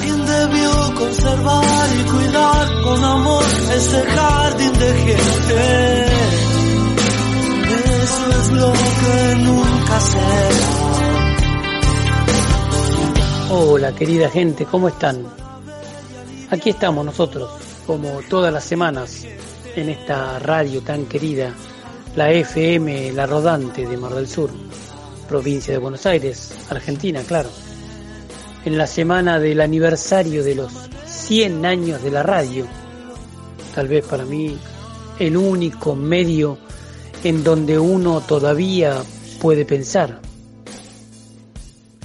Alguien debió conservar y cuidar con amor ese jardín de gente. Eso es lo que nunca será. Hola querida gente, ¿cómo están? Aquí estamos nosotros, como todas las semanas, en esta radio tan querida, la FM La Rodante de Mar del Sur, provincia de Buenos Aires, Argentina, claro en la semana del aniversario de los 100 años de la radio. Tal vez para mí el único medio en donde uno todavía puede pensar.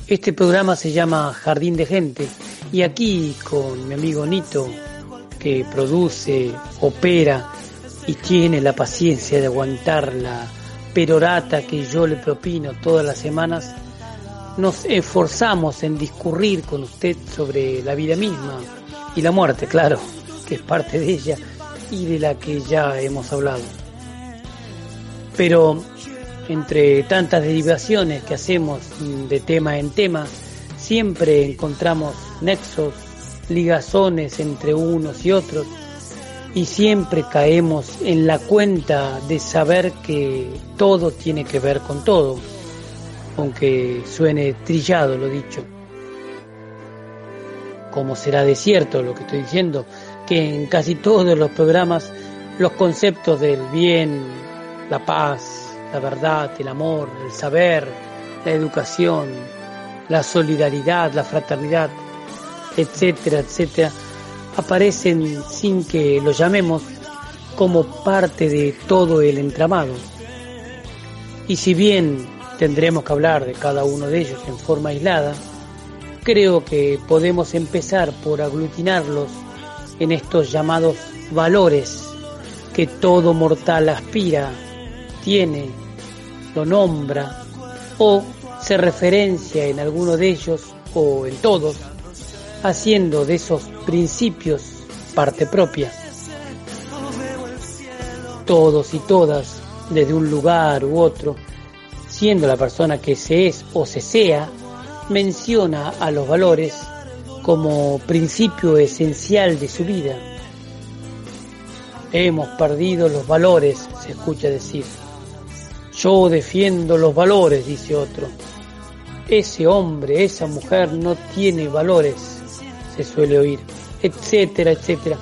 Este programa se llama Jardín de Gente y aquí con mi amigo Nito, que produce, opera y tiene la paciencia de aguantar la perorata que yo le propino todas las semanas, nos esforzamos en discurrir con usted sobre la vida misma y la muerte, claro, que es parte de ella y de la que ya hemos hablado. Pero entre tantas derivaciones que hacemos de tema en tema, siempre encontramos nexos, ligazones entre unos y otros, y siempre caemos en la cuenta de saber que todo tiene que ver con todo aunque suene trillado lo dicho. Como será de cierto lo que estoy diciendo, que en casi todos los programas los conceptos del bien, la paz, la verdad, el amor, el saber, la educación, la solidaridad, la fraternidad, etcétera, etcétera, aparecen sin que lo llamemos como parte de todo el entramado. Y si bien tendremos que hablar de cada uno de ellos en forma aislada, creo que podemos empezar por aglutinarlos en estos llamados valores que todo mortal aspira, tiene, lo nombra o se referencia en alguno de ellos o en todos, haciendo de esos principios parte propia. Todos y todas, desde un lugar u otro, siendo la persona que se es o se sea, menciona a los valores como principio esencial de su vida. Hemos perdido los valores, se escucha decir. Yo defiendo los valores, dice otro. Ese hombre, esa mujer no tiene valores, se suele oír, etcétera, etcétera.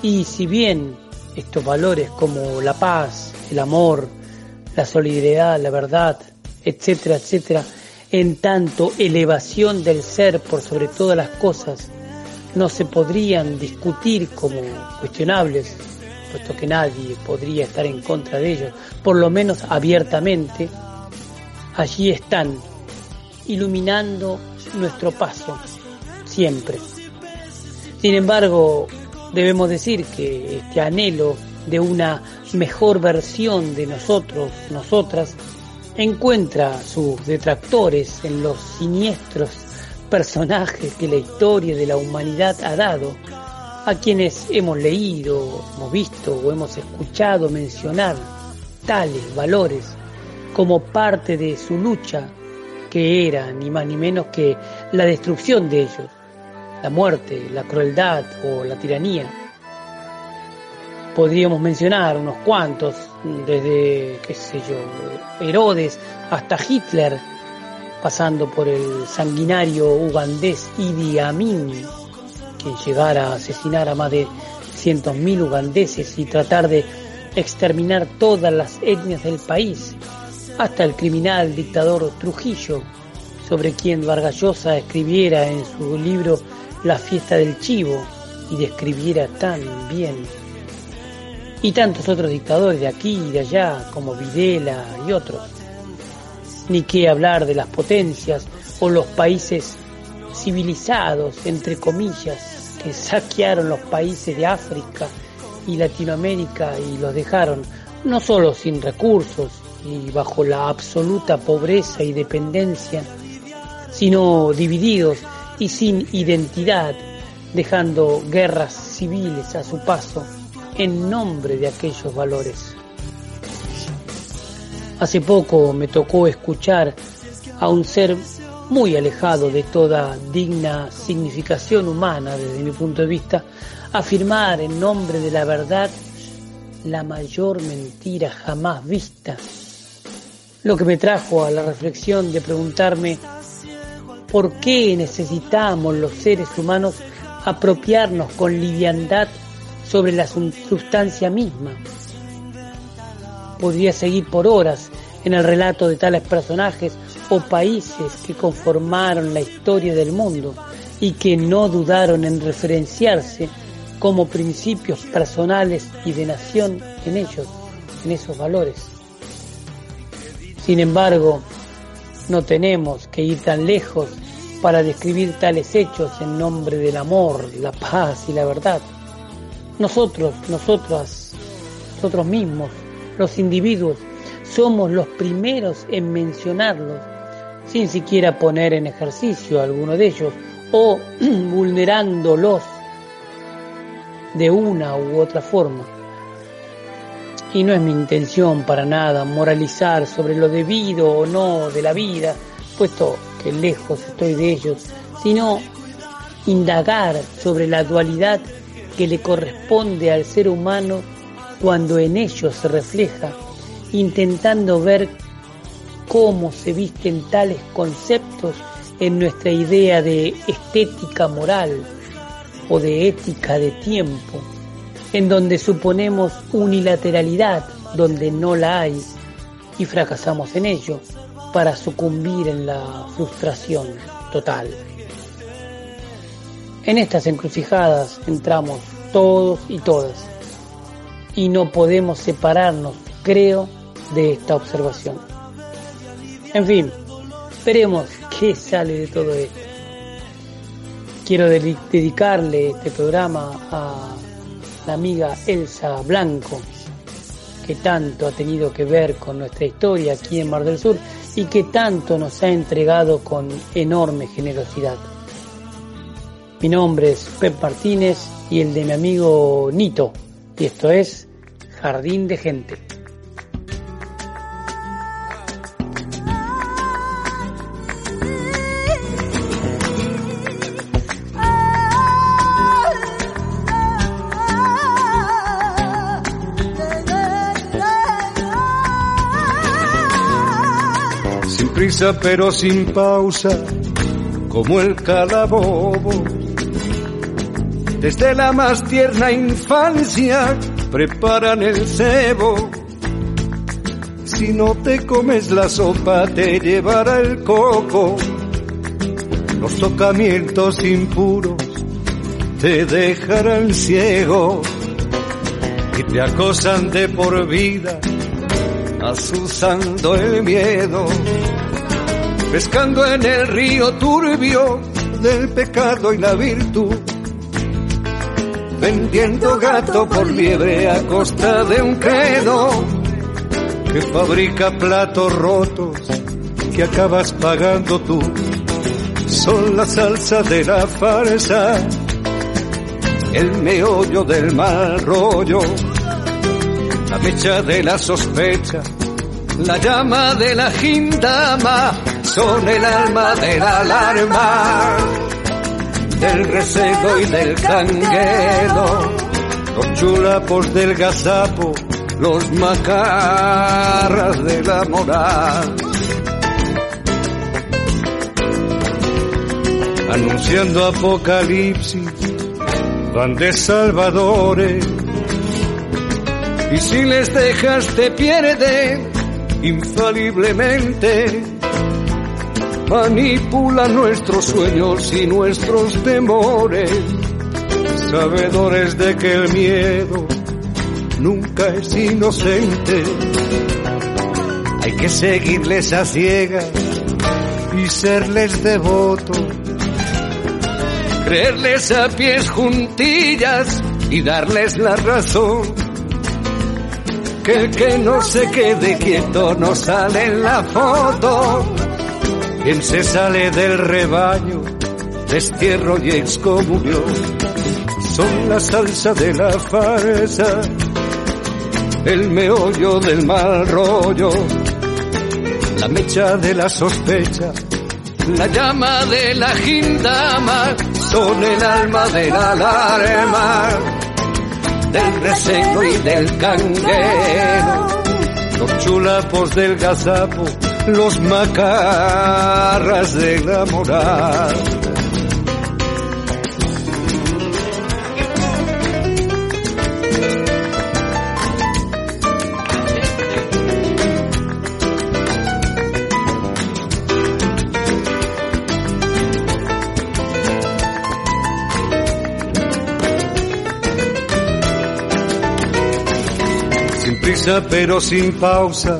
Y si bien estos valores como la paz, el amor, la solidaridad, la verdad, etcétera, etcétera, en tanto elevación del ser por sobre todas las cosas, no se podrían discutir como cuestionables, puesto que nadie podría estar en contra de ellos, por lo menos abiertamente, allí están, iluminando nuestro paso, siempre. Sin embargo, debemos decir que este anhelo de una mejor versión de nosotros, nosotras, encuentra sus detractores en los siniestros personajes que la historia de la humanidad ha dado, a quienes hemos leído, hemos visto o hemos escuchado mencionar tales valores como parte de su lucha, que era ni más ni menos que la destrucción de ellos, la muerte, la crueldad o la tiranía. Podríamos mencionar unos cuantos, desde, qué sé yo, Herodes hasta Hitler, pasando por el sanguinario ugandés Idi Amin, quien llegara a asesinar a más de cientos mil ugandeses y tratar de exterminar todas las etnias del país, hasta el criminal dictador Trujillo, sobre quien Vargallosa escribiera en su libro La fiesta del chivo y describiera tan bien y tantos otros dictadores de aquí y de allá, como Videla y otros. Ni qué hablar de las potencias o los países civilizados, entre comillas, que saquearon los países de África y Latinoamérica y los dejaron no solo sin recursos y bajo la absoluta pobreza y dependencia, sino divididos y sin identidad, dejando guerras civiles a su paso en nombre de aquellos valores. Hace poco me tocó escuchar a un ser muy alejado de toda digna significación humana desde mi punto de vista, afirmar en nombre de la verdad la mayor mentira jamás vista. Lo que me trajo a la reflexión de preguntarme por qué necesitamos los seres humanos apropiarnos con liviandad sobre la sustancia misma. Podría seguir por horas en el relato de tales personajes o países que conformaron la historia del mundo y que no dudaron en referenciarse como principios personales y de nación en ellos, en esos valores. Sin embargo, no tenemos que ir tan lejos para describir tales hechos en nombre del amor, la paz y la verdad. Nosotros, nosotras, nosotros mismos, los individuos, somos los primeros en mencionarlos, sin siquiera poner en ejercicio alguno de ellos o vulnerándolos de una u otra forma. Y no es mi intención para nada moralizar sobre lo debido o no de la vida, puesto que lejos estoy de ellos, sino indagar sobre la dualidad que le corresponde al ser humano cuando en ellos se refleja, intentando ver cómo se visten tales conceptos en nuestra idea de estética moral o de ética de tiempo, en donde suponemos unilateralidad donde no la hay y fracasamos en ello para sucumbir en la frustración total. En estas encrucijadas entramos todos y todas y no podemos separarnos, creo, de esta observación. En fin, veremos qué sale de todo esto. Quiero dedicarle este programa a la amiga Elsa Blanco, que tanto ha tenido que ver con nuestra historia aquí en Mar del Sur y que tanto nos ha entregado con enorme generosidad. Mi nombre es Pep Martínez y el de mi amigo Nito, y esto es Jardín de Gente. pero sin pausa, como el calabobo. Desde la más tierna infancia preparan el cebo. Si no te comes la sopa te llevará el coco. Los tocamientos impuros te dejarán ciego y te acosan de por vida, asusando el miedo pescando en el río turbio del pecado y la virtud, vendiendo gato por liebre a costa de un credo que fabrica platos rotos que acabas pagando tú. Son la salsa de la farsa, el meollo del mal rollo, la mecha de la sospecha, la llama de la gindama son el alma de la alarma, del recelo y del canguedo, los chulapos del gazapo, los macarras de la moral. Anunciando apocalipsis, van de salvadores, y si les dejas te pierden infaliblemente manipula nuestros sueños y nuestros temores, sabedores de que el miedo nunca es inocente. Hay que seguirles a ciegas y serles devotos creerles a pies juntillas y darles la razón. Que el que no se quede quieto no sale en la foto. Quien se sale del rebaño, destierro y excomunión, son la salsa de la farsa, el meollo del mal rollo, la mecha de la sospecha, la llama de la gindama, son el alma de la alarma, del recelo y del canguero, los chulapos del gazapo, los macarras de la moral. Sin prisa pero sin pausa,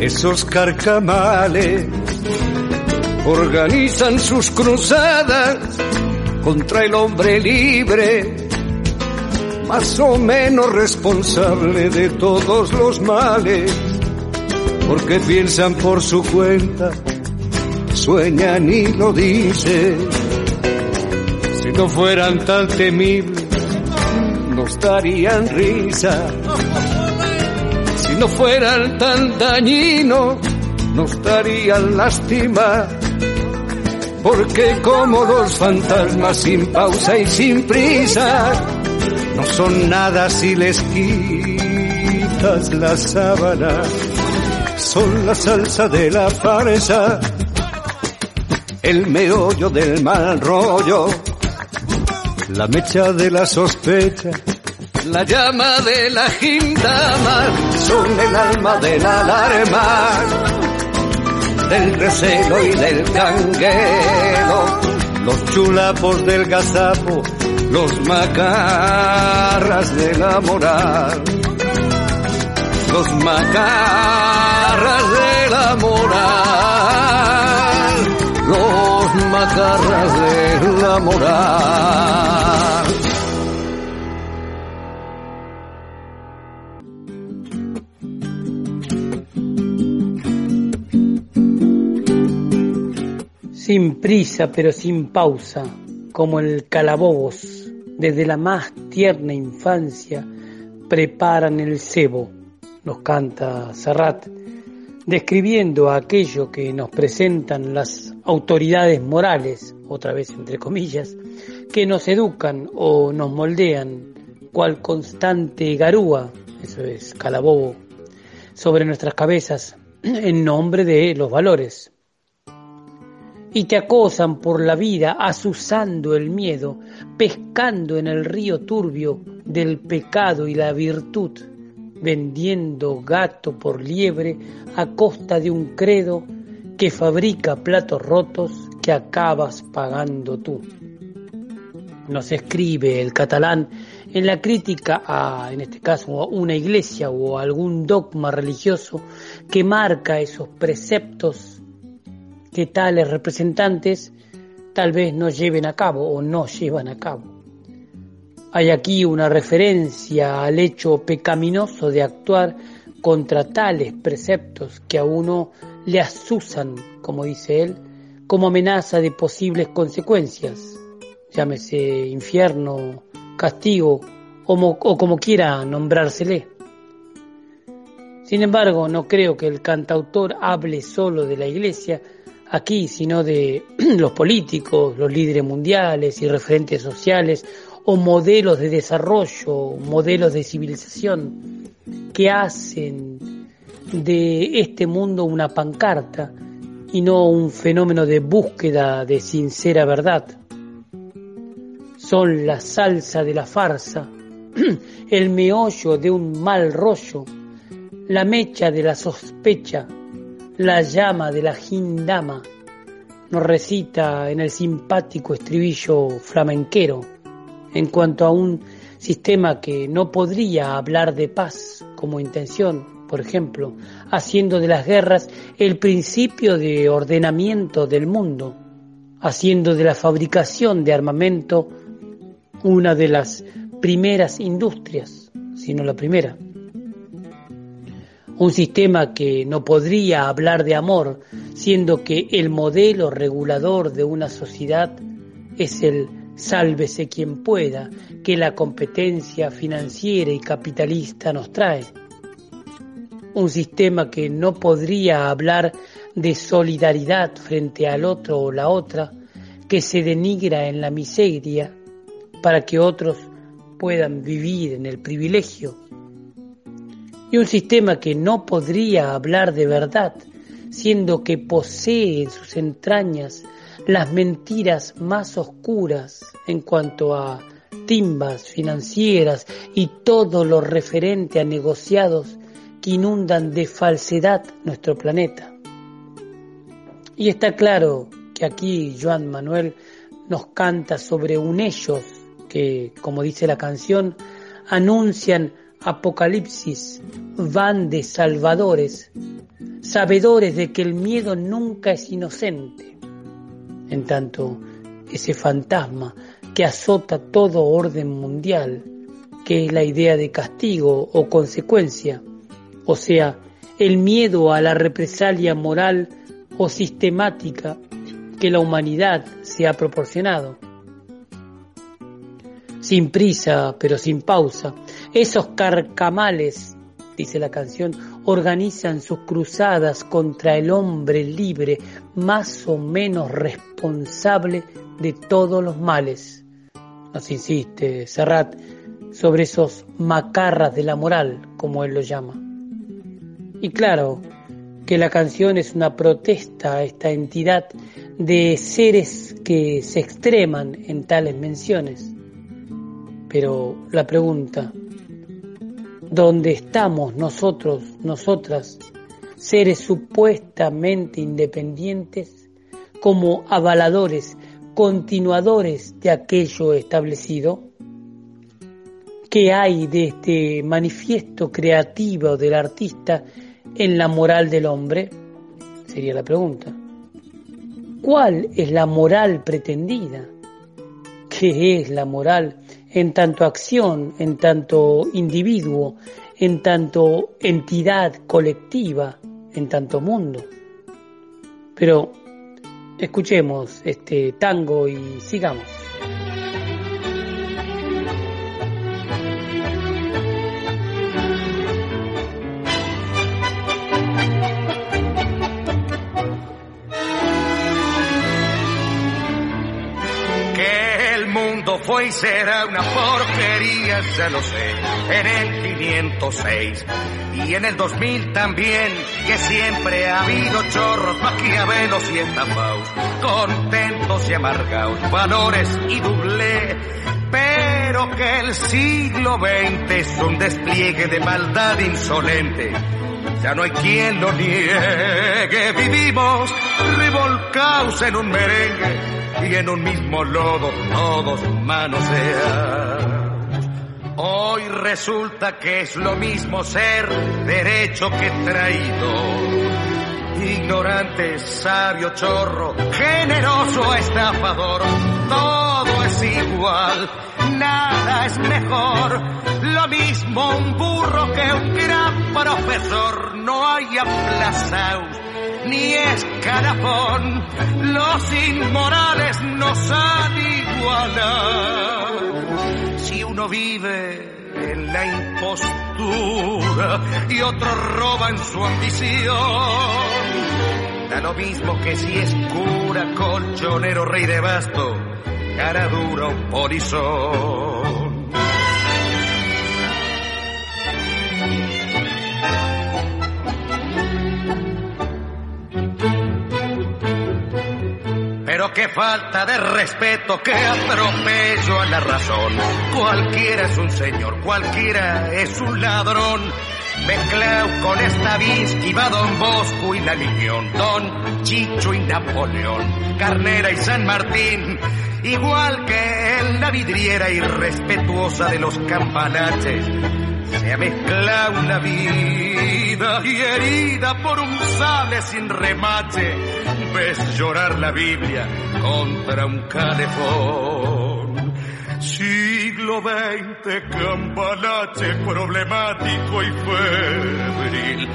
esos carcamales organizan sus cruzadas contra el hombre libre, más o menos responsable de todos los males, porque piensan por su cuenta, sueñan y lo dicen. Si no fueran tan temibles, nos darían risa. No fueran tan dañinos, nos darían lástima. Porque como los fantasmas sin pausa y sin prisa, no son nada si les quitas la sábana. Son la salsa de la farsa, el meollo del mal rollo, la mecha de la sospecha, la llama de la gindama, son el alma de la alarma, del recelo y del canguero, los chulapos del gazapo, los macarras de la moral, los macarras de la moral, los macarras de la moral. Sin prisa pero sin pausa, como el calabobos, desde la más tierna infancia preparan el cebo, nos canta Serrat, describiendo aquello que nos presentan las autoridades morales, otra vez entre comillas, que nos educan o nos moldean, cual constante garúa, eso es calabobo, sobre nuestras cabezas, en nombre de los valores y te acosan por la vida, asusando el miedo, pescando en el río turbio del pecado y la virtud, vendiendo gato por liebre a costa de un credo que fabrica platos rotos que acabas pagando tú. Nos escribe el catalán en la crítica a, en este caso, a una iglesia o algún dogma religioso que marca esos preceptos que tales representantes tal vez no lleven a cabo o no llevan a cabo. Hay aquí una referencia al hecho pecaminoso de actuar contra tales preceptos que a uno le asusan, como dice él, como amenaza de posibles consecuencias, llámese infierno, castigo o, como quiera nombrársele. Sin embargo, no creo que el cantautor hable solo de la iglesia, aquí, sino de los políticos, los líderes mundiales y referentes sociales o modelos de desarrollo, modelos de civilización que hacen de este mundo una pancarta y no un fenómeno de búsqueda de sincera verdad. Son la salsa de la farsa, el meollo de un mal rollo, la mecha de la sospecha, la llama de la Gindama nos recita en el simpático estribillo flamenquero en cuanto a un sistema que no podría hablar de paz como intención, por ejemplo, haciendo de las guerras el principio de ordenamiento del mundo, haciendo de la fabricación de armamento una de las primeras industrias, si no la primera. Un sistema que no podría hablar de amor, siendo que el modelo regulador de una sociedad es el sálvese quien pueda que la competencia financiera y capitalista nos trae. Un sistema que no podría hablar de solidaridad frente al otro o la otra, que se denigra en la miseria para que otros puedan vivir en el privilegio. Y un sistema que no podría hablar de verdad, siendo que posee en sus entrañas las mentiras más oscuras en cuanto a timbas financieras y todo lo referente a negociados que inundan de falsedad nuestro planeta. Y está claro que aquí Joan Manuel nos canta sobre un ellos que, como dice la canción, anuncian apocalipsis, van de salvadores, sabedores de que el miedo nunca es inocente. En tanto, ese fantasma que azota todo orden mundial, que es la idea de castigo o consecuencia, o sea, el miedo a la represalia moral o sistemática que la humanidad se ha proporcionado. Sin prisa, pero sin pausa, esos carcamales, dice la canción, organizan sus cruzadas contra el hombre libre, más o menos responsable de todos los males. Nos insiste Serrat sobre esos macarras de la moral, como él lo llama. Y claro, que la canción es una protesta a esta entidad de seres que se extreman en tales menciones. Pero la pregunta, ¿dónde estamos nosotros, nosotras, seres supuestamente independientes, como avaladores, continuadores de aquello establecido? ¿Qué hay de este manifiesto creativo del artista en la moral del hombre? Sería la pregunta. ¿Cuál es la moral pretendida? ¿Qué es la moral en tanto acción, en tanto individuo, en tanto entidad colectiva, en tanto mundo? Pero escuchemos este tango y sigamos. Fue y será una porquería, ya lo sé, en el 506 y en el 2000 también, que siempre ha habido chorros, maquiavelos y estafaos, contentos y amargados, valores y doble, pero que el siglo XX es un despliegue de maldad insolente. Ya no hay quien lo niegue, vivimos revolcados en un merengue y en un mismo lodo todos manoseamos. Hoy resulta que es lo mismo ser derecho que traído. Ignorante, sabio, chorro, generoso, estafador, todo es igual, nada es mejor. Lo mismo un burro que un gran profesor, no hay aplazados ni escalafón, los inmorales nos han igualado. Si uno vive en la impostura y otro roba en su ambición, da lo mismo que si es cura, colchonero, rey de basto, cara dura polizón. Pero qué falta de respeto, qué atropello a la razón. Cualquiera es un señor, cualquiera es un ladrón. Mezclado con esta va Don Bosco y la Liñón, Don Chicho y Napoleón, Carnera y San Martín, igual que en la vidriera irrespetuosa de los campanaches se ha mezclado la vida y herida por un sable sin remache, ves llorar la Biblia contra un calefón. Siglo XX, campanache problemático y febril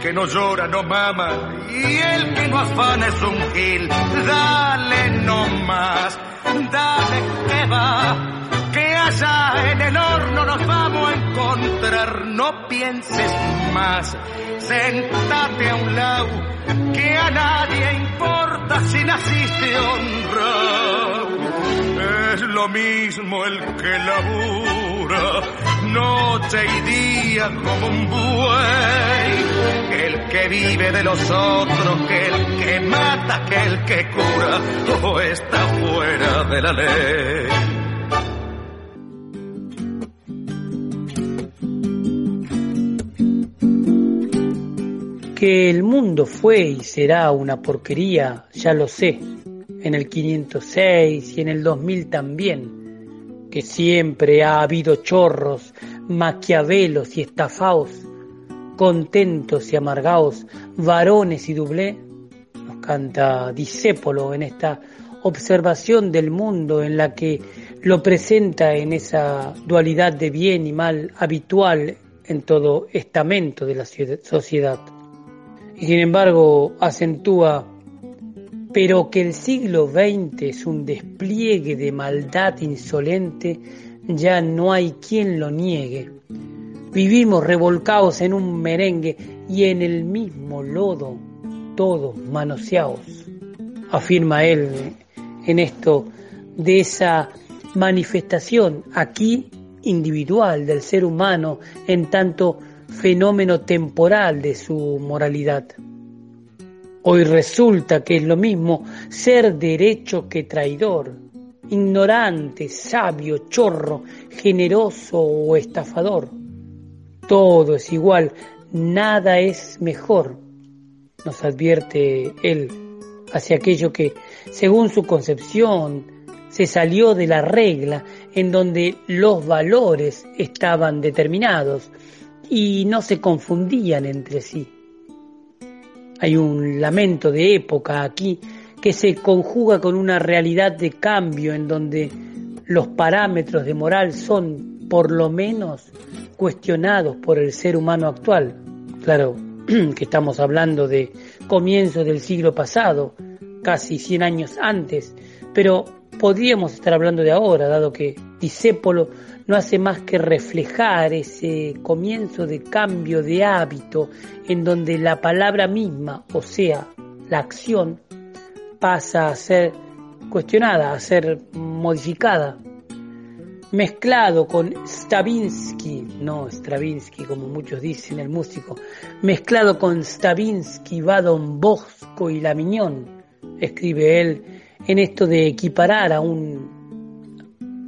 que no llora no mama y el que no afana es un gil. Dale no más, dale que va, que allá en el horno nos vamos a encontrar. No pienses más, sentate a un lado, que a nadie importa si naciste honrado. Es lo mismo el que labura noche y día como un buey. El que vive de los otros, que el que mata, que el que cura, o está fuera de la ley. Que el mundo fue y será una porquería, ya lo sé. En el 506 y en el 2000 también que siempre ha habido chorros, maquiavelos y estafaos, contentos y amargaos, varones y dublé, nos canta Disépolo en esta observación del mundo en la que lo presenta en esa dualidad de bien y mal habitual en todo estamento de la sociedad. Y sin embargo acentúa pero que el siglo XX es un despliegue de maldad insolente, ya no hay quien lo niegue. Vivimos revolcados en un merengue y en el mismo lodo, todos manoseados, afirma él en esto de esa manifestación aquí individual del ser humano en tanto fenómeno temporal de su moralidad. Hoy resulta que es lo mismo ser derecho que traidor, ignorante, sabio, chorro, generoso o estafador. Todo es igual, nada es mejor, nos advierte él, hacia aquello que, según su concepción, se salió de la regla en donde los valores estaban determinados y no se confundían entre sí. Hay un lamento de época aquí que se conjuga con una realidad de cambio en donde los parámetros de moral son, por lo menos, cuestionados por el ser humano actual. Claro que estamos hablando de comienzos del siglo pasado, casi 100 años antes, pero podríamos estar hablando de ahora, dado que Disépolo no hace más que reflejar ese comienzo de cambio de hábito en donde la palabra misma, o sea, la acción, pasa a ser cuestionada, a ser modificada, mezclado con Stravinsky, no Stravinsky como muchos dicen el músico, mezclado con Stravinsky va Don Bosco y La Miñón, escribe él en esto de equiparar a un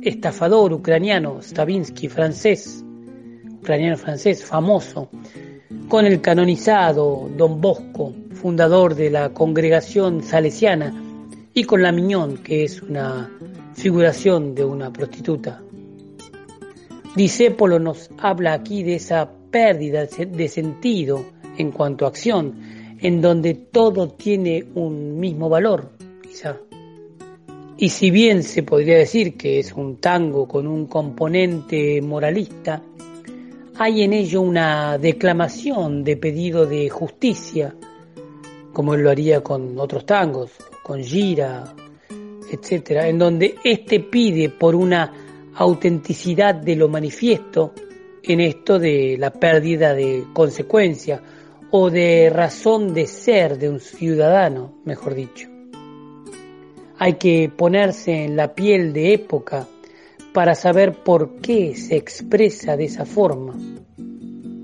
estafador ucraniano, Stravinsky, francés, ucraniano francés, famoso, con el canonizado Don Bosco, fundador de la congregación salesiana, y con la Miñón, que es una figuración de una prostituta. Disépolo nos habla aquí de esa pérdida de sentido en cuanto a acción, en donde todo tiene un mismo valor, quizá. Y si bien se podría decir que es un tango con un componente moralista, hay en ello una declamación de pedido de justicia, como él lo haría con otros tangos, con Gira, etcétera, en donde éste pide por una autenticidad de lo manifiesto en esto de la pérdida de consecuencia o de razón de ser de un ciudadano, mejor dicho. Hay que ponerse en la piel de época para saber por qué se expresa de esa forma.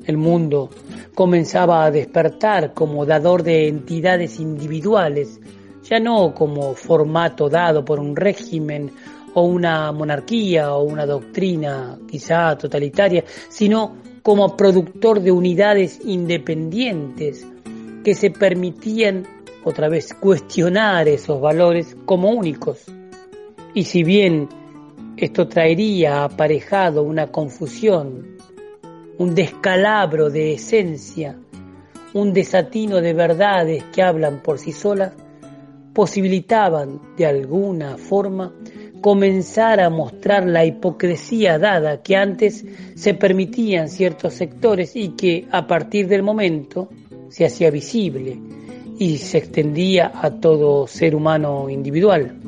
El mundo comenzaba a despertar como dador de entidades individuales, ya no como formato dado por un régimen o una monarquía o una doctrina quizá totalitaria, sino como productor de unidades independientes que se permitían otra vez cuestionar esos valores como únicos. Y si bien esto traería aparejado una confusión un descalabro de esencia, un desatino de verdades que hablan por sí solas, posibilitaban de alguna forma comenzar a mostrar la hipocresía dada que antes se permitían ciertos sectores y que a partir del momento se hacía visible y se extendía a todo ser humano individual.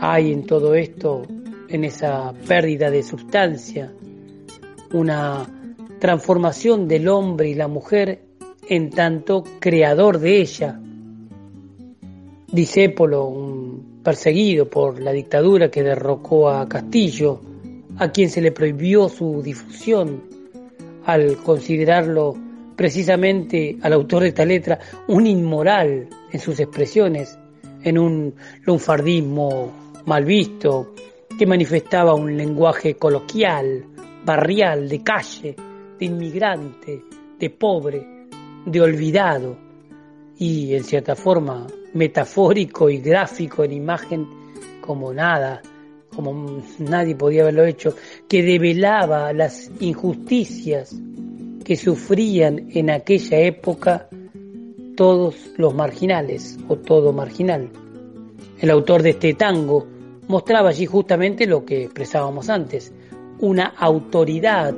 Hay en todo esto, en esa pérdida de sustancia, una transformación del hombre y la mujer en tanto creador de ella. Disépolo, un perseguido por la dictadura que derrocó a Castillo, a quien se le prohibió su difusión al considerarlo precisamente al autor de esta letra un inmoral en sus expresiones, en un lunfardismo mal visto, que manifestaba un lenguaje coloquial, barrial, de calle, de inmigrante, de pobre, de olvidado y en cierta forma metafórico y gráfico en imagen como nada, como nadie podía haberlo hecho, que develaba las injusticias que sufrían en aquella época todos los marginales o todo marginal. El autor de este tango mostraba allí justamente lo que expresábamos antes, una autoridad,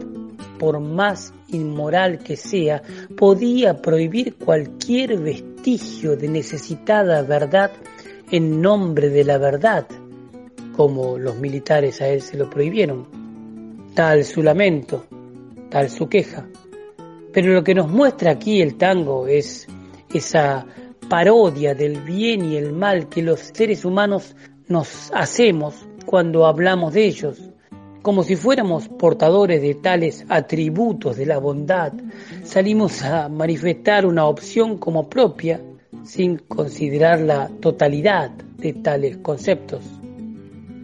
por más inmoral que sea, podía prohibir cualquier vestigio de necesitada verdad en nombre de la verdad, como los militares a él se lo prohibieron. Tal su lamento, tal su queja. Pero lo que nos muestra aquí el tango es esa parodia del bien y el mal que los seres humanos nos hacemos cuando hablamos de ellos, como si fuéramos portadores de tales atributos de la bondad, salimos a manifestar una opción como propia sin considerar la totalidad de tales conceptos.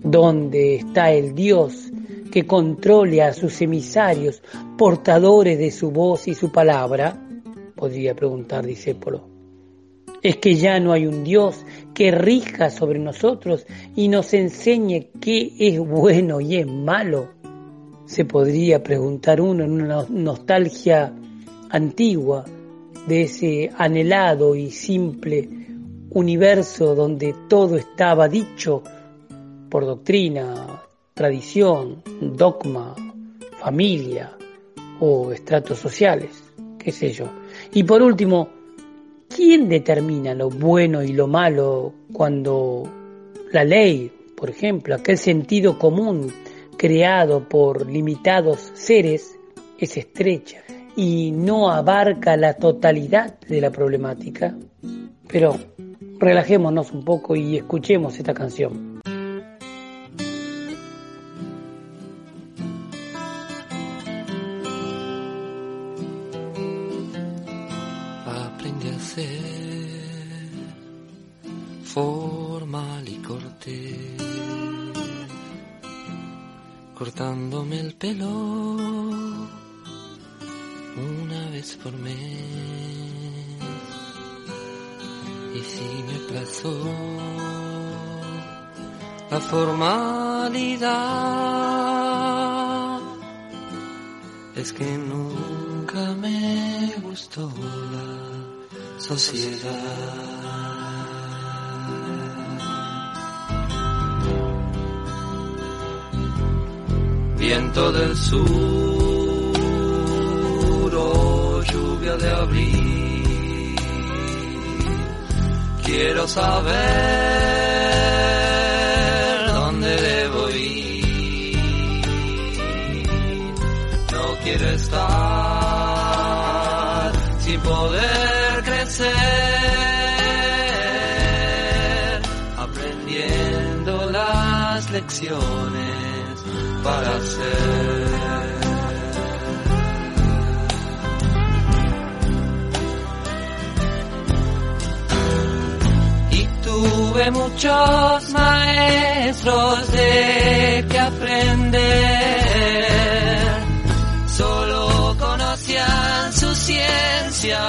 ¿Dónde está el Dios que controle a sus emisarios, portadores de su voz y su palabra? Podría preguntar Disépolo. ¿Es que ya no hay un Dios que rija sobre nosotros y nos enseñe qué es bueno y es malo? Se podría preguntar uno en una nostalgia antigua de ese anhelado y simple universo donde todo estaba dicho por doctrina, tradición, dogma, familia o estratos sociales, qué sé yo. Y por último, ¿quién determina lo bueno y lo malo cuando la ley, por ejemplo, aquel sentido común creado por limitados seres, es estrecha y no abarca la totalidad de la problemática? Pero relajémonos un poco y escuchemos esta canción. Cortándome el pelo una vez por mes. Y si me pasó la formalidad, es que nunca me gustó la sociedad. Viento del sur o lluvia de abril. Quiero saber dónde debo ir. No quiero estar sin poder crecer, aprendiendo las lecciones para hacer. Y tuve muchos maestros de que aprender. Solo conocían su ciencia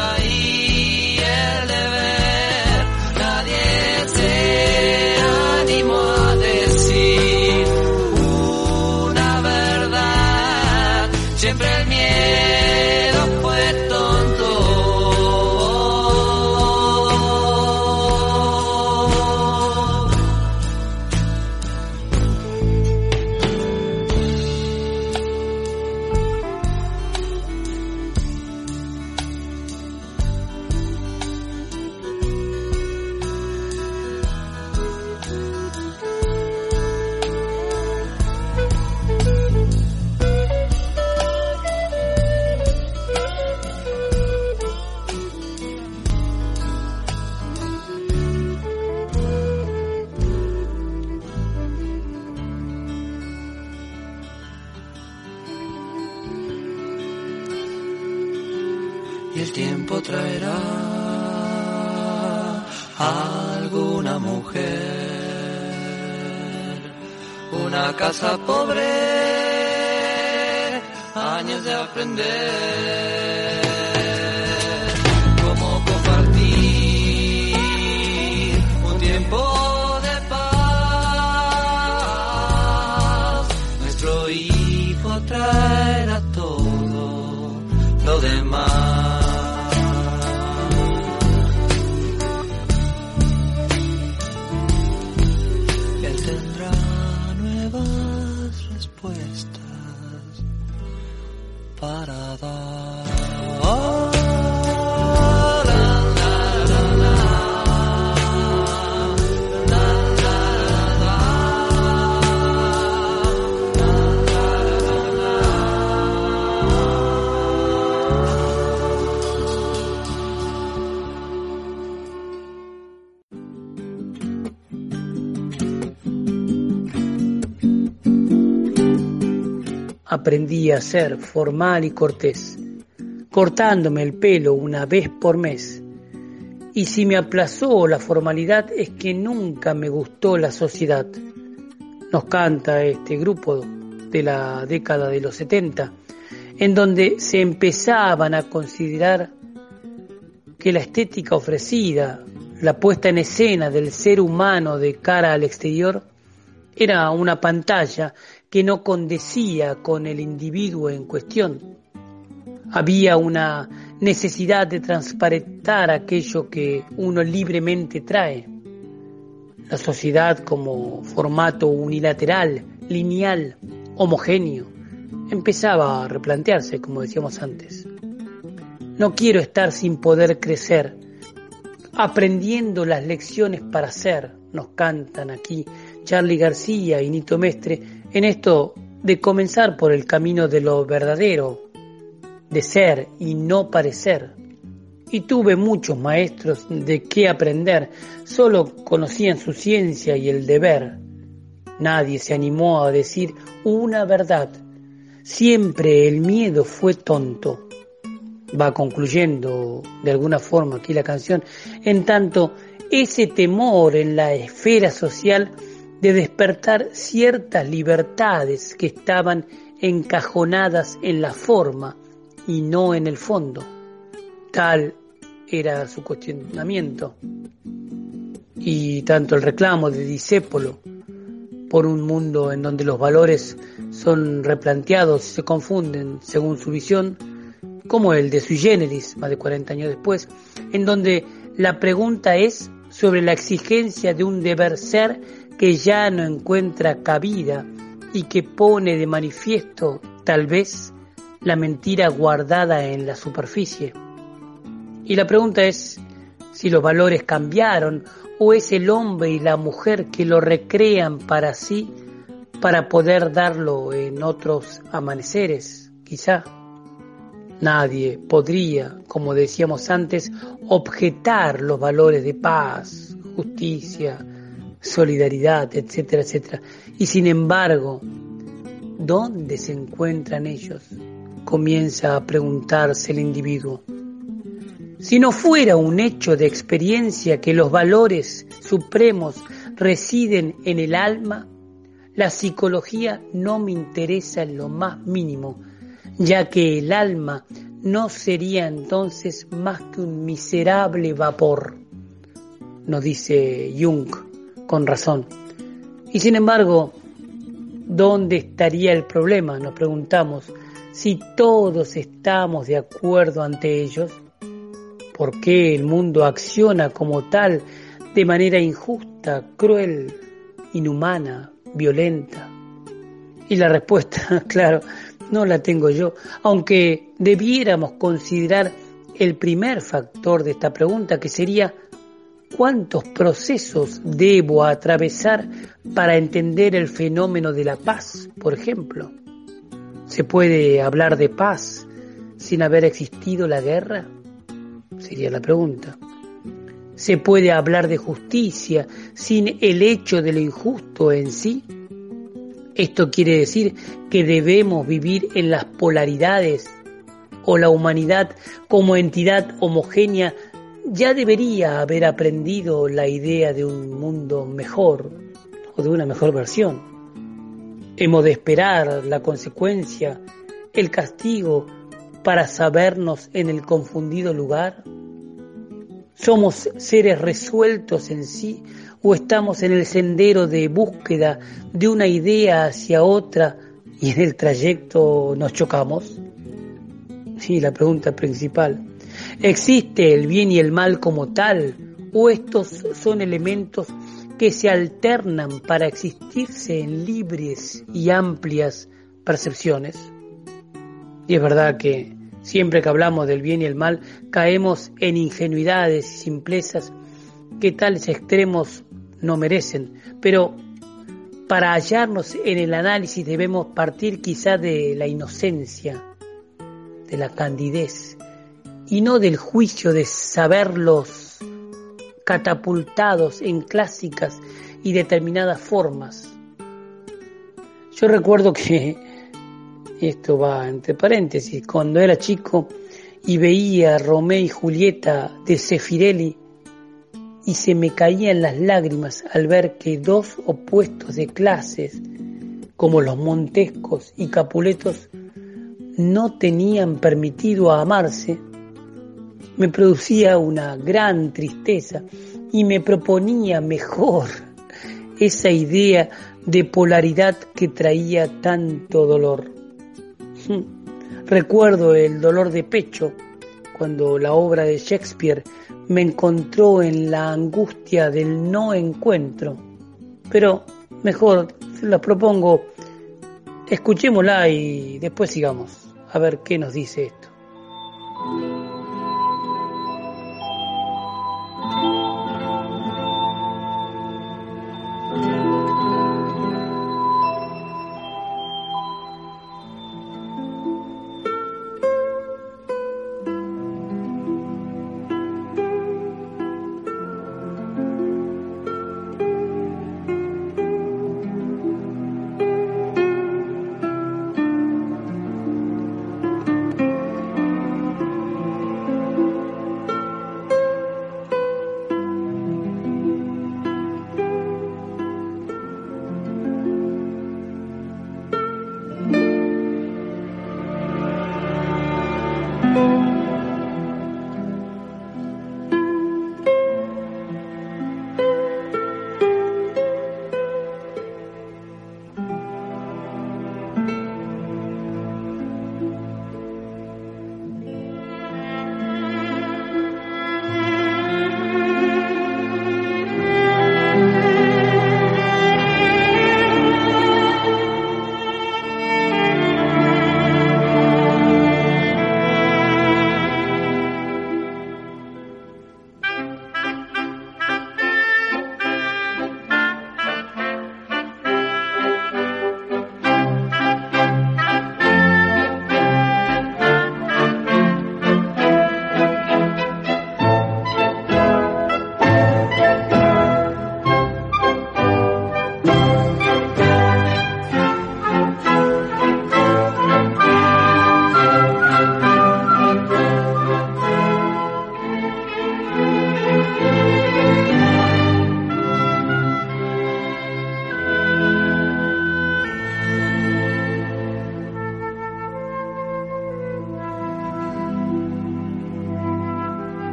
años Aprendí a ser formal y cortés, cortándome el pelo una vez por mes. Y si me aplazó la formalidad es que nunca me gustó la sociedad. Nos canta este grupo de la década de los 70, en donde se empezaban a considerar que la estética ofrecida, la puesta en escena del ser humano de cara al exterior, era una pantalla que no condecía con el individuo en cuestión. Había una necesidad de transparentar aquello que uno libremente trae. La sociedad como formato unilateral, lineal, homogéneo, empezaba a replantearse, como decíamos antes. No quiero estar sin poder crecer, aprendiendo las lecciones para ser, nos cantan aquí Charlie García y Nito Mestre, en esto de comenzar por el camino de lo verdadero, de ser y no parecer. Y tuve muchos maestros de qué aprender, solo conocían su ciencia y el deber. Nadie se animó a decir una verdad. Siempre el miedo fue tonto. Va concluyendo de alguna forma aquí la canción, en tanto ese temor en la esfera social de despertar ciertas libertades que estaban encajonadas en la forma y no en el fondo. Tal era su cuestionamiento. Y tanto el reclamo de Disépolo por un mundo en donde los valores son replanteados y se confunden según su visión, como el de Sui Generis, más de 40 años después, en donde la pregunta es sobre la exigencia de un deber ser que ya no encuentra cabida y que pone de manifiesto, tal vez, la mentira guardada en la superficie. Y la pregunta es si los valores cambiaron o es el hombre y la mujer que lo recrean para sí para poder darlo en otros amaneceres, quizá. Nadie podría, como decíamos antes, objetar los valores de paz, justicia, solidaridad, etcétera, etcétera. Y sin embargo, ¿dónde se encuentran ellos? Comienza a preguntarse el individuo. Si no fuera un hecho de experiencia que los valores supremos residen en el alma, la psicología no me interesa en lo más mínimo, ya que el alma no sería entonces más que un miserable vapor, nos dice Jung con razón. Y sin embargo, ¿dónde estaría el problema? Nos preguntamos. Si todos estamos de acuerdo ante ellos, ¿por qué el mundo acciona como tal de manera injusta, cruel, inhumana, violenta? Y la respuesta, claro, no la tengo yo, aunque debiéramos considerar el primer factor de esta pregunta, que sería ¿Cuántos procesos debo atravesar para entender el fenómeno de la paz, por ejemplo? ¿Se puede hablar de paz sin haber existido la guerra? Sería la pregunta. ¿Se puede hablar de justicia sin el hecho de lo injusto en sí? Esto quiere decir que debemos vivir en las polaridades o la humanidad como entidad homogénea ya debería haber aprendido la idea de un mundo mejor o de una mejor versión. Hemos de esperar la consecuencia, el castigo, para sabernos en el confundido lugar. ¿Somos seres resueltos en sí o estamos en el sendero de búsqueda de una idea hacia otra y en el trayecto nos chocamos? Sí, la pregunta principal. ¿Existe el bien y el mal como tal o estos son elementos que se alternan para existirse en libres y amplias percepciones? Y es verdad que siempre que hablamos del bien y el mal caemos en ingenuidades y simplezas que tales extremos no merecen, pero para hallarnos en el análisis debemos partir quizá de la inocencia, de la candidez, y no del juicio de saberlos catapultados en clásicas y determinadas formas. Yo recuerdo que, esto va entre paréntesis, cuando era chico y veía Romeo y Julieta de Sefirelli, y se me caían las lágrimas al ver que dos opuestos de clases, como los Montescos y Capuletos, no tenían permitido amarse, me producía una gran tristeza y me proponía mejor esa idea de polaridad que traía tanto dolor. Recuerdo el dolor de pecho cuando la obra de Shakespeare me encontró en la angustia del no encuentro. Pero mejor, la propongo, escuchémosla y después sigamos a ver qué nos dice esto.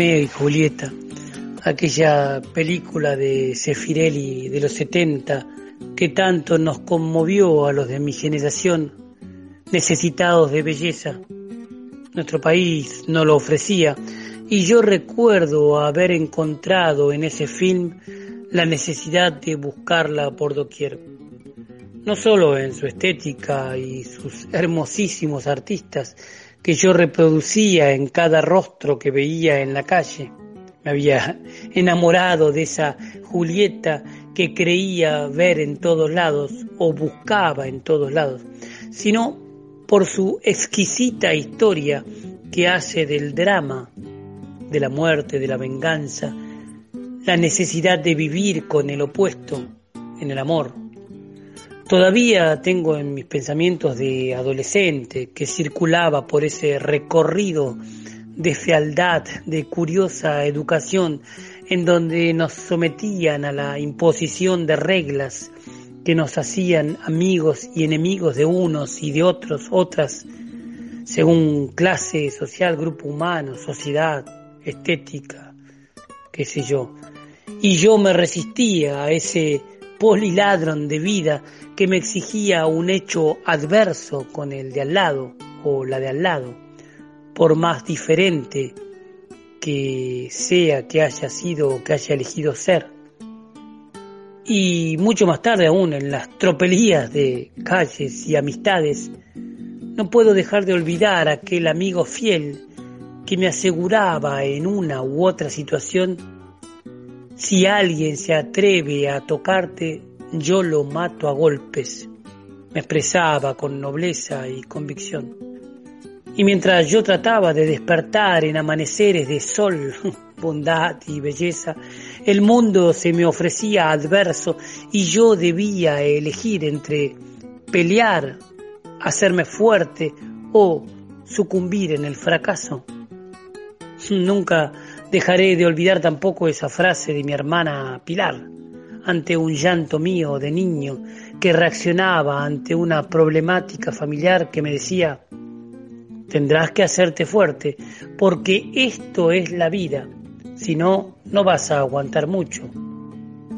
Y Julieta, aquella película de Sefirelli de los 70 que tanto nos conmovió a los de mi generación, necesitados de belleza. Nuestro país no lo ofrecía y yo recuerdo haber encontrado en ese film la necesidad de buscarla por doquier. No solo en su estética y sus hermosísimos artistas que yo reproducía en cada rostro que veía en la calle. Me había enamorado de esa Julieta que creía ver en todos lados o buscaba en todos lados, sino por su exquisita historia que hace del drama, de la muerte, de la venganza, la necesidad de vivir con el opuesto en el amor. Todavía tengo en mis pensamientos de adolescente que circulaba por ese recorrido de fealdad, de curiosa educación, en donde nos sometían a la imposición de reglas que nos hacían amigos y enemigos de unos y de otros, otras, según clase social, grupo humano, sociedad, estética, qué sé yo. Y yo me resistía a ese poliladron de vida que me exigía un hecho adverso con el de al lado o la de al lado, por más diferente que sea que haya sido o que haya elegido ser. Y mucho más tarde aún, en las tropelías de calles y amistades, no puedo dejar de olvidar aquel amigo fiel que me aseguraba en una u otra situación, si alguien se atreve a tocarte, yo lo mato a golpes. Me expresaba con nobleza y convicción. Y mientras yo trataba de despertar en amaneceres de sol, bondad y belleza, el mundo se me ofrecía adverso y yo debía elegir entre pelear, hacerme fuerte o sucumbir en el fracaso. Nunca dejaré de olvidar tampoco esa frase de mi hermana Pilar ante un llanto mío de niño que reaccionaba ante una problemática familiar que me decía, Tendrás que hacerte fuerte, porque esto es la vida. Si no, no vas a aguantar mucho.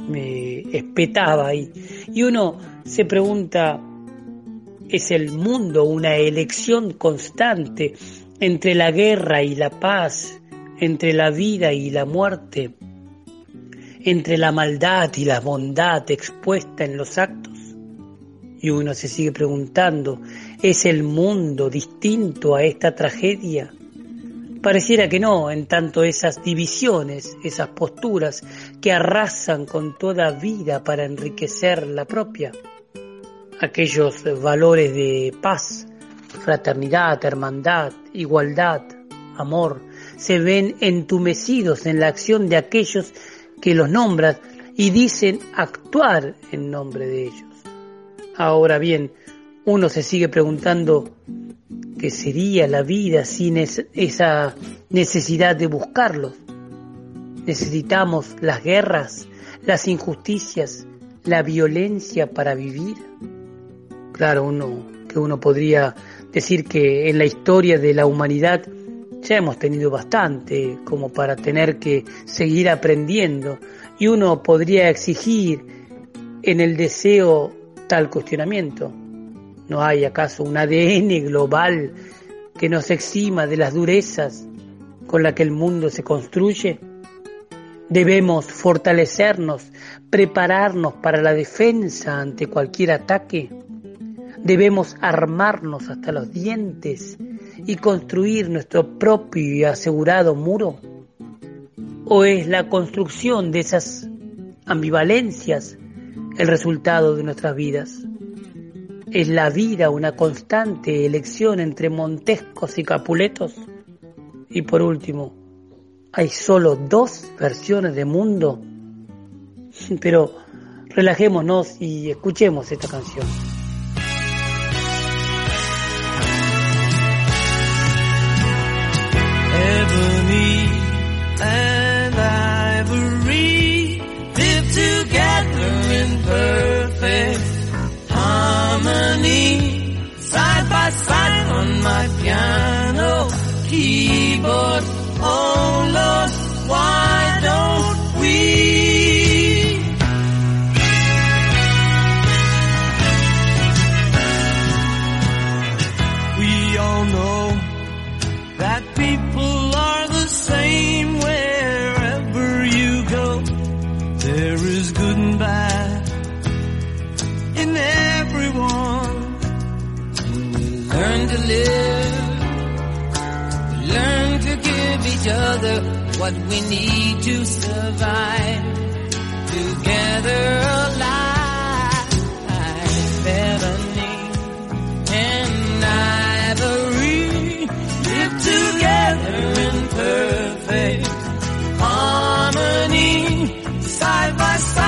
Me espetaba ahí. Y uno se pregunta, ¿es el mundo una elección constante entre la guerra y la paz, entre la vida y la muerte, entre la maldad y la bondad expuesta en los actos? Y uno se sigue preguntando, ¿es el mundo distinto a esta tragedia? Pareciera que no, en tanto esas divisiones, esas posturas que arrasan con toda vida para enriquecer la propia. Aquellos valores de paz, fraternidad, hermandad, igualdad, amor, se ven entumecidos en la acción de aquellos que los nombran y dicen actuar en nombre de ellos. Ahora bien, uno se sigue preguntando qué sería la vida sin esa necesidad de buscarlos. Necesitamos las guerras, las injusticias, la violencia para vivir. Claro, uno que uno podría decir que en la historia de la humanidad ya hemos tenido bastante como para tener que seguir aprendiendo y uno podría exigir en el deseo tal cuestionamiento? ¿No hay acaso un ADN global que nos exima de las durezas con las que el mundo se construye? Debemos fortalecernos, prepararnos para la defensa ante cualquier ataque. Debemos armarnos hasta los dientes y construir nuestro propio y asegurado muro. ¿O es la construcción de esas ambivalencias el resultado de nuestras vidas. ¿Es la vida una constante elección entre Montescos y Capuletos? Y por último, ¿hay solo dos versiones de mundo? Pero relajémonos y escuchemos esta canción. Perfect harmony. Side by side on my piano keyboard. Oh Lord. Each other what we need to survive. Together alive, Ebony and Ivory live together in perfect harmony, side by side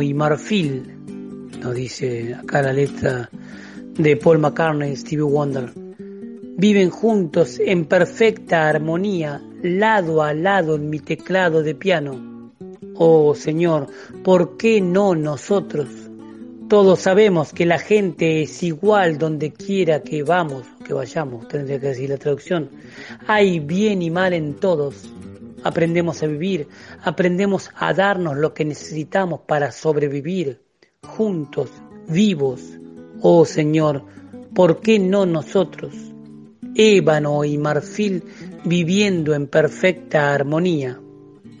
y marfil, nos dice acá la letra de Paul McCartney y Stevie Wonder, viven juntos en perfecta armonía, lado a lado en mi teclado de piano. Oh Señor, ¿por qué no nosotros? Todos sabemos que la gente es igual donde quiera que vamos, que vayamos, tendría que decir la traducción. Hay bien y mal en todos. Aprendemos a vivir, aprendemos a darnos lo que necesitamos para sobrevivir, juntos, vivos. Oh Señor, ¿por qué no nosotros? Ébano y marfil viviendo en perfecta armonía.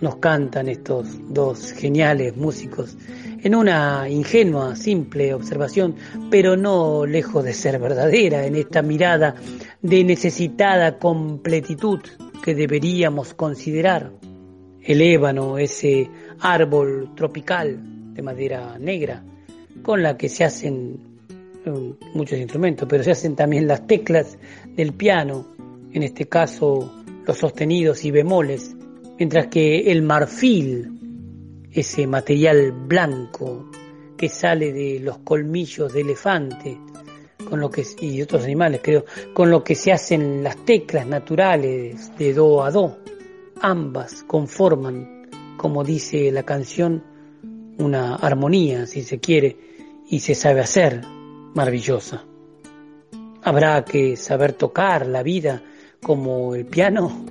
Nos cantan estos dos geniales músicos en una ingenua, simple observación, pero no lejos de ser verdadera en esta mirada de necesitada completitud que deberíamos considerar. El ébano, ese árbol tropical de madera negra, con la que se hacen eh, muchos instrumentos, pero se hacen también las teclas del piano, en este caso los sostenidos y bemoles, mientras que el marfil, ese material blanco que sale de los colmillos de elefante, con lo que y otros animales creo, con lo que se hacen las teclas naturales de do a do. Ambas conforman, como dice la canción, una armonía, si se quiere, y se sabe hacer maravillosa. Habrá que saber tocar la vida como el piano,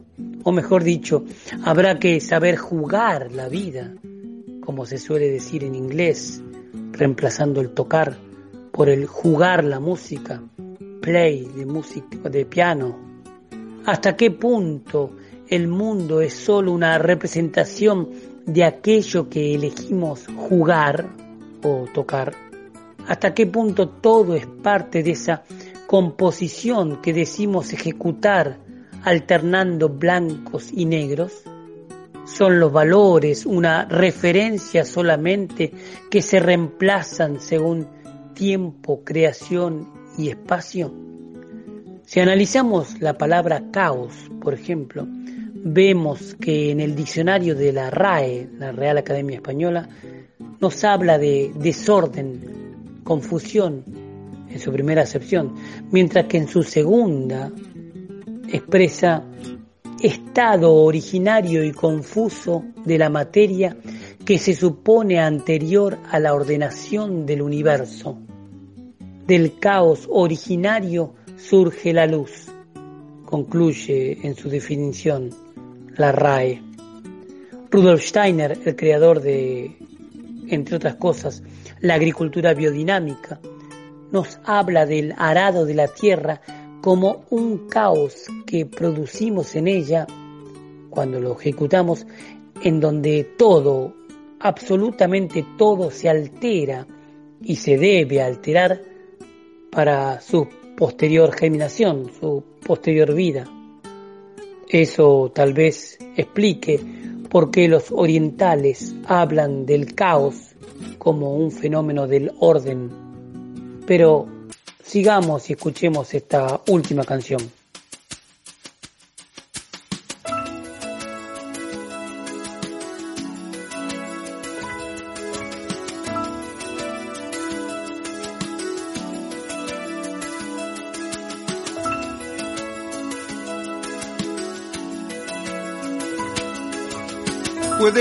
o mejor dicho, habrá que saber jugar la vida, como se suele decir en inglés, reemplazando el tocar por el jugar la música, play de música de piano. ¿Hasta qué punto el mundo es solo una representación de aquello que elegimos jugar o tocar? ¿Hasta qué punto todo es parte de esa composición que decimos ejecutar alternando blancos y negros? ¿Son los valores una referencia solamente que se reemplazan según tiempo, creación y espacio? Si analizamos la palabra caos, por ejemplo, vemos que en el diccionario de la RAE, la Real Academia Española, nos habla de desorden, confusión en su primera acepción, mientras que en su segunda expresa estado originario y confuso de la materia que se supone anterior a la ordenación del universo. Del caos originario surge la luz, concluye en su definición la RAE. Rudolf Steiner, el creador de, entre otras cosas, la agricultura biodinámica, nos habla del arado de la tierra como un caos que producimos en ella cuando lo ejecutamos, en donde todo, absolutamente todo se altera y se debe alterar para su posterior germinación, su posterior vida. Eso tal vez explique por qué los orientales hablan del caos como un fenómeno del orden. Pero sigamos y escuchemos esta última canción.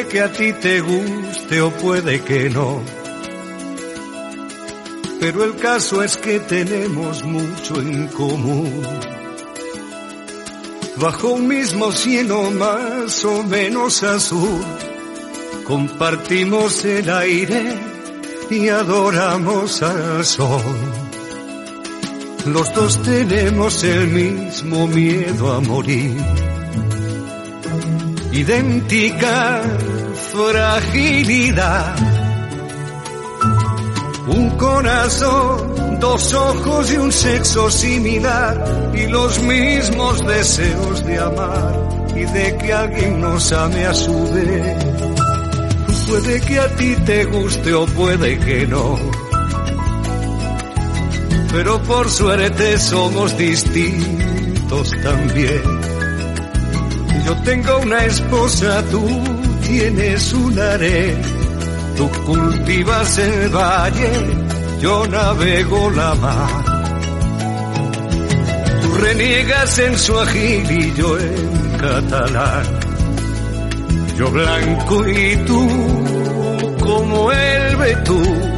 Que a ti te guste o puede que no. Pero el caso es que tenemos mucho en común. Bajo un mismo cielo más o menos azul, compartimos el aire y adoramos al sol. Los dos tenemos el mismo miedo a morir idéntica fragilidad. Un corazón, dos ojos y un sexo similar y los mismos deseos de amar y de que alguien nos ame a su vez. Puede que a ti te guste o puede que no. Pero por suerte somos distintos también yo tengo una esposa, tú tienes un harén. Tú cultivas el valle, yo navego la mar. Tú reniegas en su y yo en catalán. Yo blanco y tú como el betún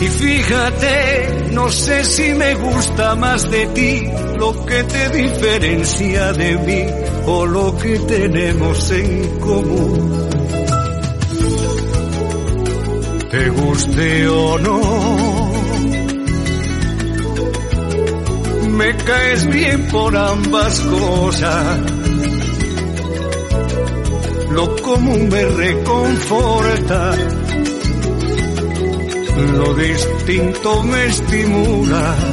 y fíjate, no sé si me gusta más de ti lo que te diferencia de mí o lo que tenemos en común. Te guste o no, me caes bien por ambas cosas. Lo común me reconforta lo distinto me estimula.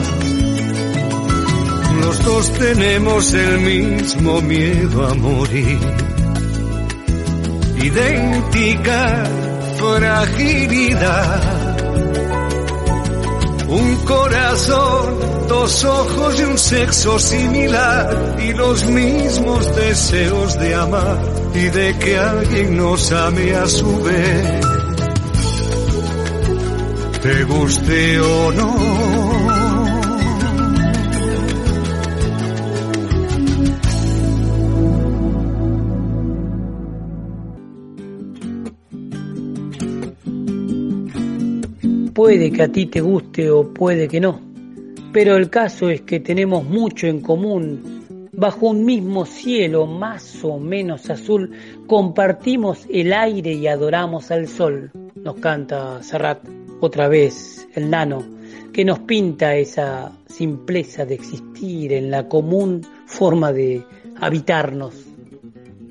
Los dos tenemos el mismo miedo a morir. Idéntica fragilidad. Un corazón, dos ojos y un sexo similar y los mismos deseos de amar y de que alguien nos ame a su vez te guste o no. Puede que a ti te guste o puede que no, pero el caso es que tenemos mucho en común. Bajo un mismo cielo más o menos azul, compartimos el aire y adoramos al sol, nos canta Serrat otra vez el nano, que nos pinta esa simpleza de existir en la común forma de habitarnos.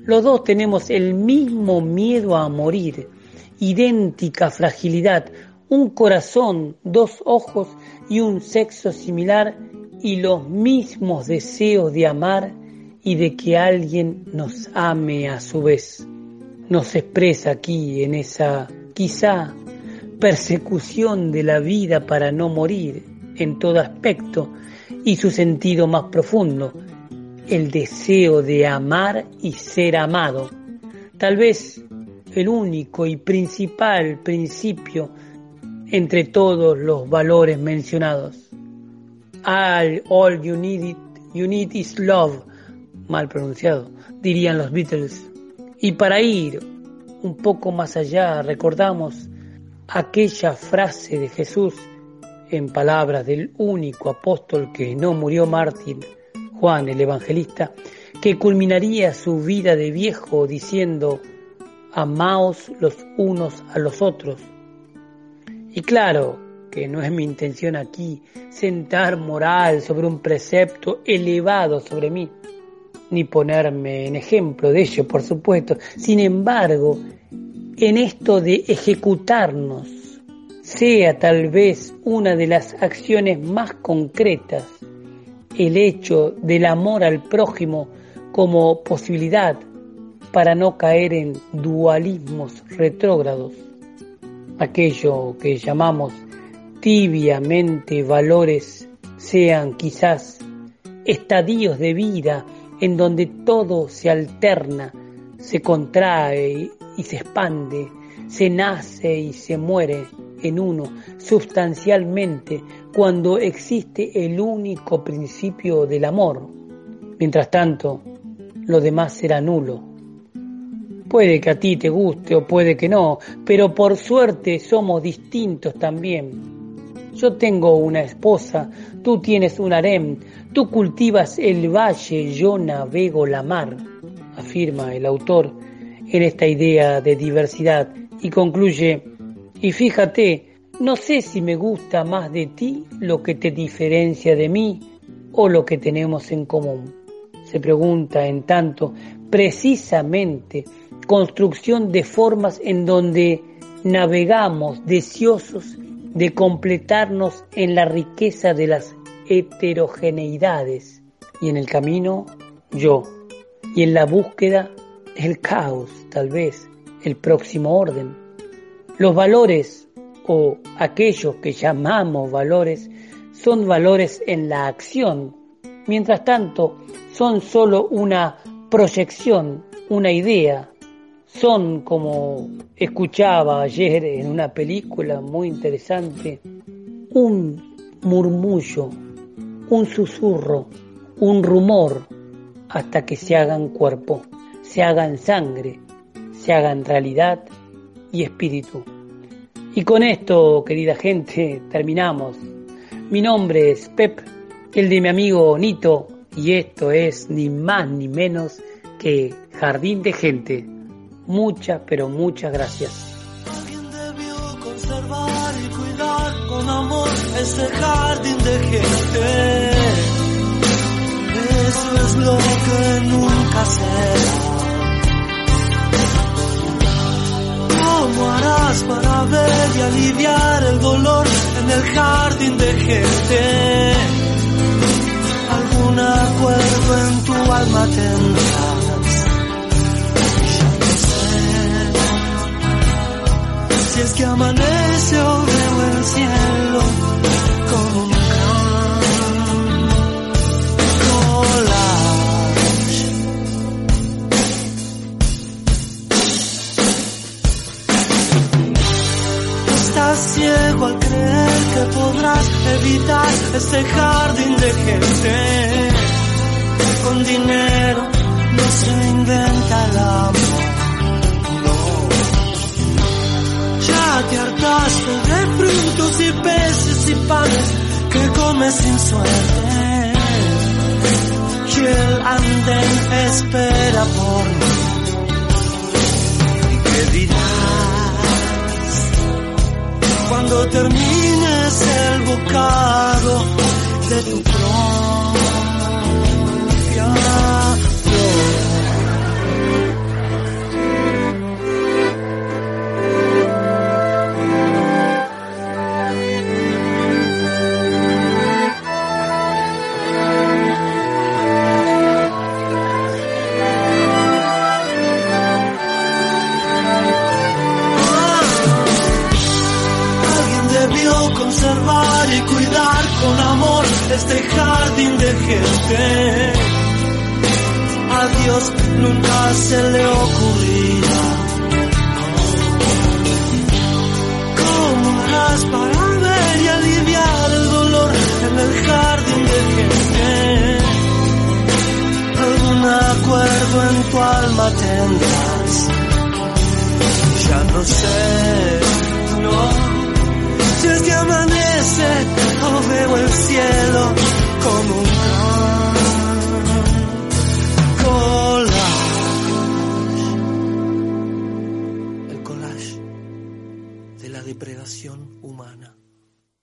Los dos tenemos el mismo miedo a morir, idéntica fragilidad, un corazón, dos ojos y un sexo similar y los mismos deseos de amar y de que alguien nos ame a su vez. Nos expresa aquí en esa quizá persecución de la vida para no morir en todo aspecto y su sentido más profundo, el deseo de amar y ser amado. Tal vez el único y principal principio entre todos los valores mencionados. All, all you, need you need is love, mal pronunciado, dirían los Beatles. Y para ir un poco más allá, recordamos aquella frase de Jesús en palabras del único apóstol que no murió mártir, Juan el Evangelista, que culminaría su vida de viejo diciendo, amaos los unos a los otros. Y claro que no es mi intención aquí sentar moral sobre un precepto elevado sobre mí, ni ponerme en ejemplo de ello, por supuesto. Sin embargo, en esto de ejecutarnos sea tal vez una de las acciones más concretas el hecho del amor al prójimo como posibilidad para no caer en dualismos retrógrados, aquello que llamamos tibiamente valores sean quizás estadios de vida en donde todo se alterna, se contrae y se expande, se nace y se muere en uno sustancialmente cuando existe el único principio del amor. Mientras tanto, lo demás será nulo. Puede que a ti te guste o puede que no, pero por suerte somos distintos también. Yo tengo una esposa, tú tienes un harem, tú cultivas el valle, yo navego la mar, afirma el autor en esta idea de diversidad y concluye, y fíjate, no sé si me gusta más de ti lo que te diferencia de mí o lo que tenemos en común. Se pregunta, en tanto, precisamente construcción de formas en donde navegamos deseosos de completarnos en la riqueza de las heterogeneidades. Y en el camino yo. Y en la búsqueda el caos, tal vez, el próximo orden. Los valores o aquellos que llamamos valores son valores en la acción, mientras tanto son sólo una proyección, una idea, son como escuchaba ayer en una película muy interesante, un murmullo, un susurro, un rumor, hasta que se hagan cuerpo se hagan sangre, se hagan realidad y espíritu. Y con esto, querida gente, terminamos. Mi nombre es Pep, el de mi amigo Nito, y esto es ni más ni menos que Jardín de Gente. Muchas, pero muchas gracias. Alguien debió conservar y cuidar con amor ese jardín de gente. Eso es lo que nunca será. ¿Cómo harás para ver y aliviar el dolor en el jardín de gente? Algún acuerdo en tu alma tendrás. Si es que amanece o veo el cielo como un gran collage. Estás ciego al creer que podrás evitar ese jardín de gente. Con dinero no se inventa el amor. Te hartaste de frutos y peces y panes que comes sin suerte. Y el andén espera por mí. ¿Y qué dirás? cuando termines el bocado de tu este jardín de gente. A Dios nunca se le ocurrirá. ¿Cómo harás para ver y aliviar el dolor en el jardín de gente? Algún acuerdo en tu alma tendrás. Ya no sé, no amanece o veo el cielo como un collage. El collage de la depredación humana.